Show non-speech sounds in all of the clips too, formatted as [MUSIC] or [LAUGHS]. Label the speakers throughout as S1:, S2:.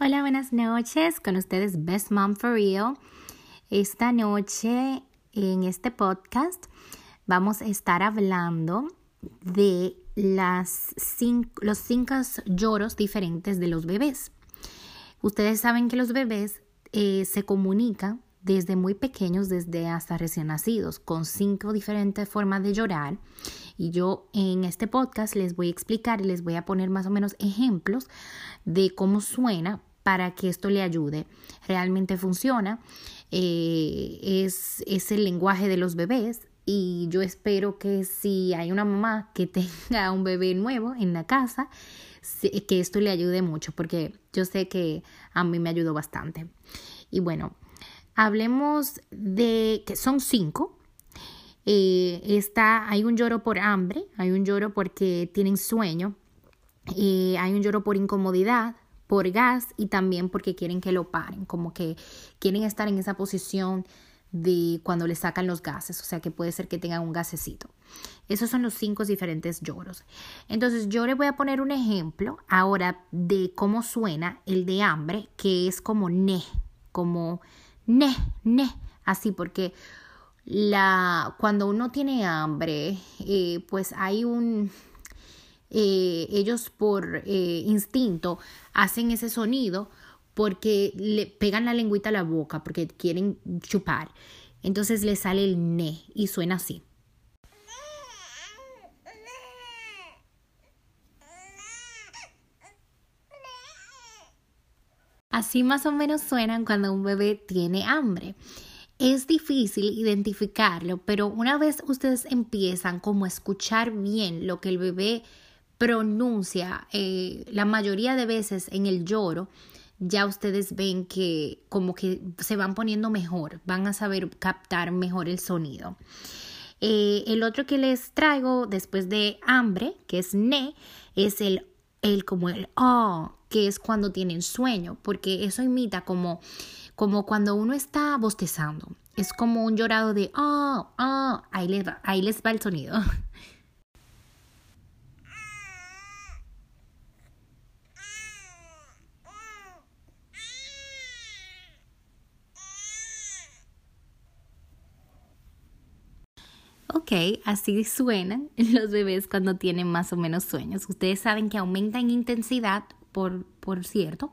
S1: Hola, buenas noches. Con ustedes Best Mom for Real. Esta noche en este podcast vamos a estar hablando de las los cinco lloros diferentes de los bebés. Ustedes saben que los bebés eh, se comunican desde muy pequeños, desde hasta recién nacidos, con cinco diferentes formas de llorar. Y yo en este podcast les voy a explicar y les voy a poner más o menos ejemplos de cómo suena para que esto le ayude. Realmente funciona. Eh, es, es el lenguaje de los bebés y yo espero que si hay una mamá que [LAUGHS] tenga un bebé nuevo en la casa, que esto le ayude mucho porque yo sé que a mí me ayudó bastante. Y bueno, hablemos de que son cinco. Eh, está, hay un lloro por hambre, hay un lloro porque tienen sueño, eh, hay un lloro por incomodidad, por gas y también porque quieren que lo paren, como que quieren estar en esa posición de cuando le sacan los gases, o sea que puede ser que tengan un gasecito. Esos son los cinco diferentes lloros. Entonces yo les voy a poner un ejemplo ahora de cómo suena el de hambre, que es como ne, como ne, ne, así porque la, cuando uno tiene hambre, eh, pues hay un, eh, ellos por eh, instinto hacen ese sonido porque le pegan la lengüita a la boca porque quieren chupar. Entonces le sale el ne y suena así. Así más o menos suenan cuando un bebé tiene hambre. Es difícil identificarlo, pero una vez ustedes empiezan como a escuchar bien lo que el bebé pronuncia eh, la mayoría de veces en el lloro, ya ustedes ven que como que se van poniendo mejor, van a saber captar mejor el sonido. Eh, el otro que les traigo después de hambre, que es ne, es el, el como el oh, que es cuando tienen sueño, porque eso imita como, como cuando uno está bostezando. Es como un llorado de oh, oh, ahí les va, ahí les va el sonido. [LAUGHS] Ok, así suenan [LAUGHS] los bebés cuando tienen más o menos sueños. Ustedes saben que aumenta en intensidad, por, por cierto,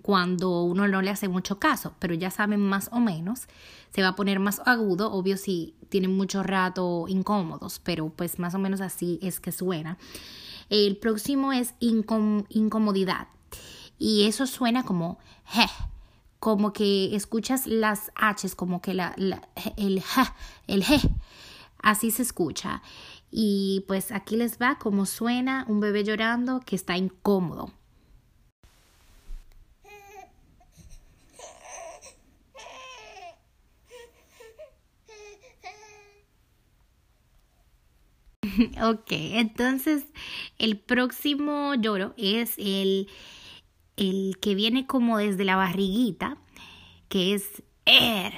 S1: cuando uno no le hace mucho caso, pero ya saben más o menos, se va a poner más agudo, obvio si tienen mucho rato incómodos, pero pues más o menos así es que suena. El próximo es incomodidad y eso suena como je, como que escuchas las H's, como que la, el ja, el je Así se escucha. Y pues aquí les va como suena un bebé llorando que está incómodo. [LAUGHS] ok, entonces el próximo lloro es el, el que viene como desde la barriguita, que es er.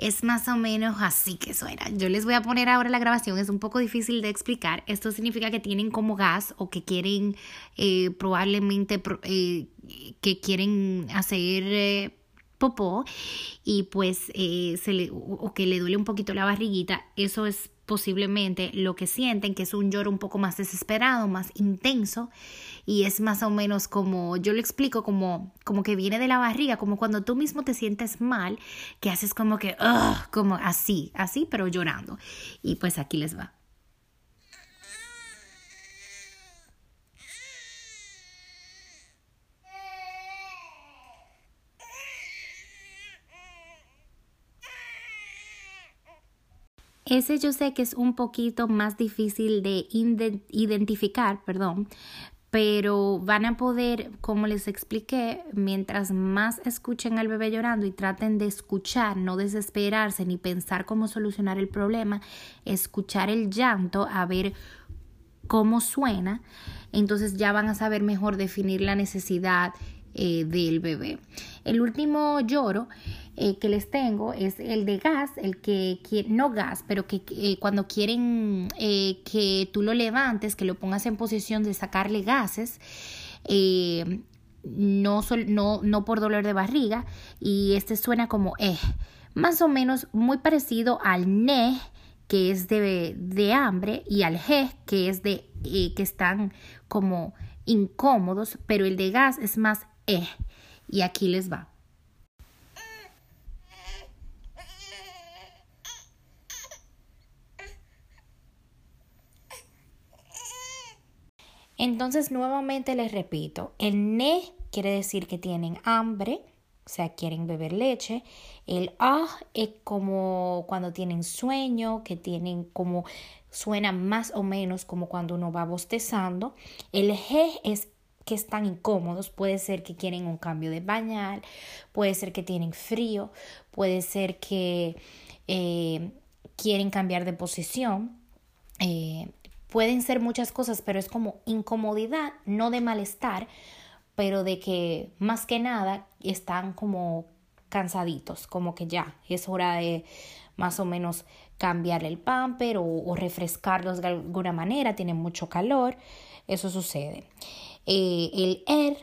S1: Es más o menos así que suena. Yo les voy a poner ahora la grabación, es un poco difícil de explicar. Esto significa que tienen como gas o que quieren eh, probablemente eh, que quieren hacer eh, popó y pues se le, o que le duele un poquito la barriguita. Eso es posiblemente lo que sienten, que es un lloro un poco más desesperado, más intenso y es más o menos como, yo lo explico como, como que viene de la barriga, como cuando tú mismo te sientes mal, que haces como que, como así, así, pero llorando. Y pues aquí les va. Ese yo sé que es un poquito más difícil de identificar, perdón, pero van a poder, como les expliqué, mientras más escuchen al bebé llorando y traten de escuchar, no desesperarse ni pensar cómo solucionar el problema, escuchar el llanto, a ver cómo suena, entonces ya van a saber mejor definir la necesidad eh, del bebé. El último lloro eh, que les tengo es el de gas, el que no gas, pero que eh, cuando quieren que tú lo levantes, que lo pongas en posición de sacarle gases, no, no, no por dolor de barriga y este suena como eh, más o menos muy parecido al ne que es de, de hambre y al g que es de eh, que están como incómodos, pero el de gas es más eh y aquí les va. Entonces, nuevamente les repito, el ne quiere decir que tienen hambre, o sea, quieren beber leche. El ah es como cuando tienen sueño, que tienen como suena más o menos como cuando uno va bostezando. El g es que están incómodos, puede ser que quieren un cambio de bañal, puede ser que tienen frío, puede ser que eh, quieren cambiar de posición. Eh, Pueden ser muchas cosas, pero es como incomodidad, no de malestar, pero de que más que nada están como cansaditos, como que ya es hora de más o menos cambiar el pamper o, refrescarlos de alguna manera, tienen mucho calor, eso sucede. Eh, el ER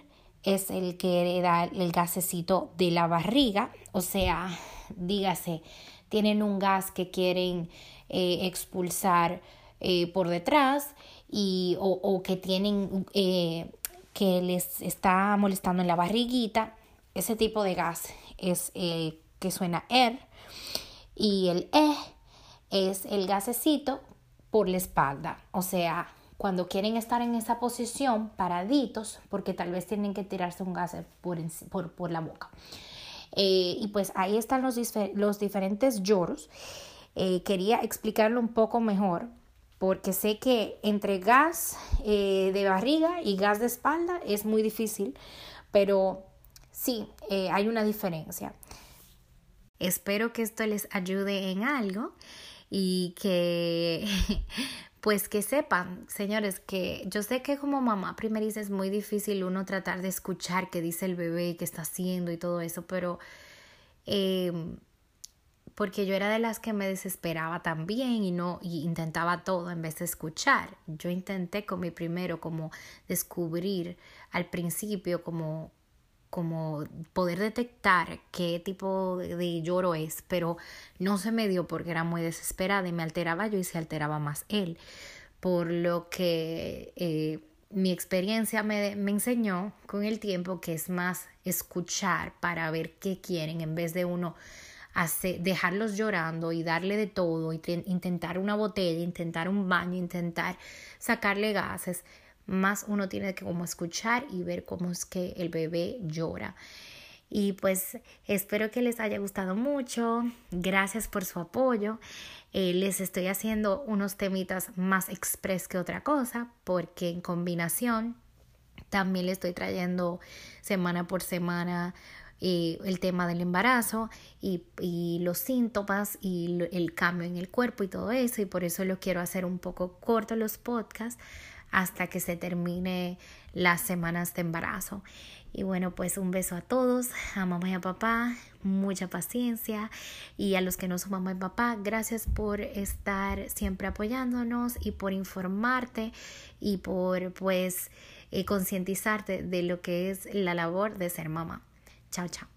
S1: es el que da el gasecito de la barriga, o sea, dígase, tienen un gas que quieren eh, expulsar eh, por detrás y, o, que tienen eh, que les está molestando en la barriguita. Ese tipo de gas es eh, que suena ER y el E es el gasecito por la espalda. O sea, cuando quieren estar en esa posición paraditos porque tal vez tienen que tirarse un gas por, por, por la boca. y pues ahí están los, los diferentes lloros. quería explicarlo un poco mejor porque sé que entre gas eh, de barriga y gas de espalda es muy difícil, pero sí, eh, hay una diferencia. Espero que esto les ayude en algo y que [LAUGHS] pues que sepan, señores, que yo sé que como mamá primeriza es muy difícil uno tratar de escuchar qué dice el bebé, qué está haciendo y todo eso, pero eh, porque yo era de las que me desesperaba también y no y intentaba todo en vez de escuchar. Yo intenté con mi primero como descubrir al principio como como poder detectar qué tipo de lloro es, pero no se me dio porque era muy desesperada y me alteraba yo y se alteraba más él. Por lo que eh, mi experiencia me, me, enseñó con el tiempo que es más escuchar para ver qué quieren en vez de uno dejarlos llorando y darle de todo, intentar una botella, intentar un baño, intentar sacarle gases, más uno tiene que como escuchar y ver cómo es que el bebé llora. Y pues espero que les haya gustado mucho. Gracias por su apoyo. Eh, les estoy haciendo unos temitas más express que otra cosa porque en combinación también le estoy trayendo semana por semana el tema del embarazo y, y, los síntomas y el cambio en el cuerpo y todo eso y por eso lo quiero hacer un poco corto los podcasts hasta que se termine las semanas de embarazo. Y bueno, pues un beso a todos, a mamá y a papá, mucha paciencia y a los que no son mamá y papá, gracias por estar siempre apoyándonos y por informarte y por pues eh, concientizarte de lo que es la labor de ser mamá. 悄悄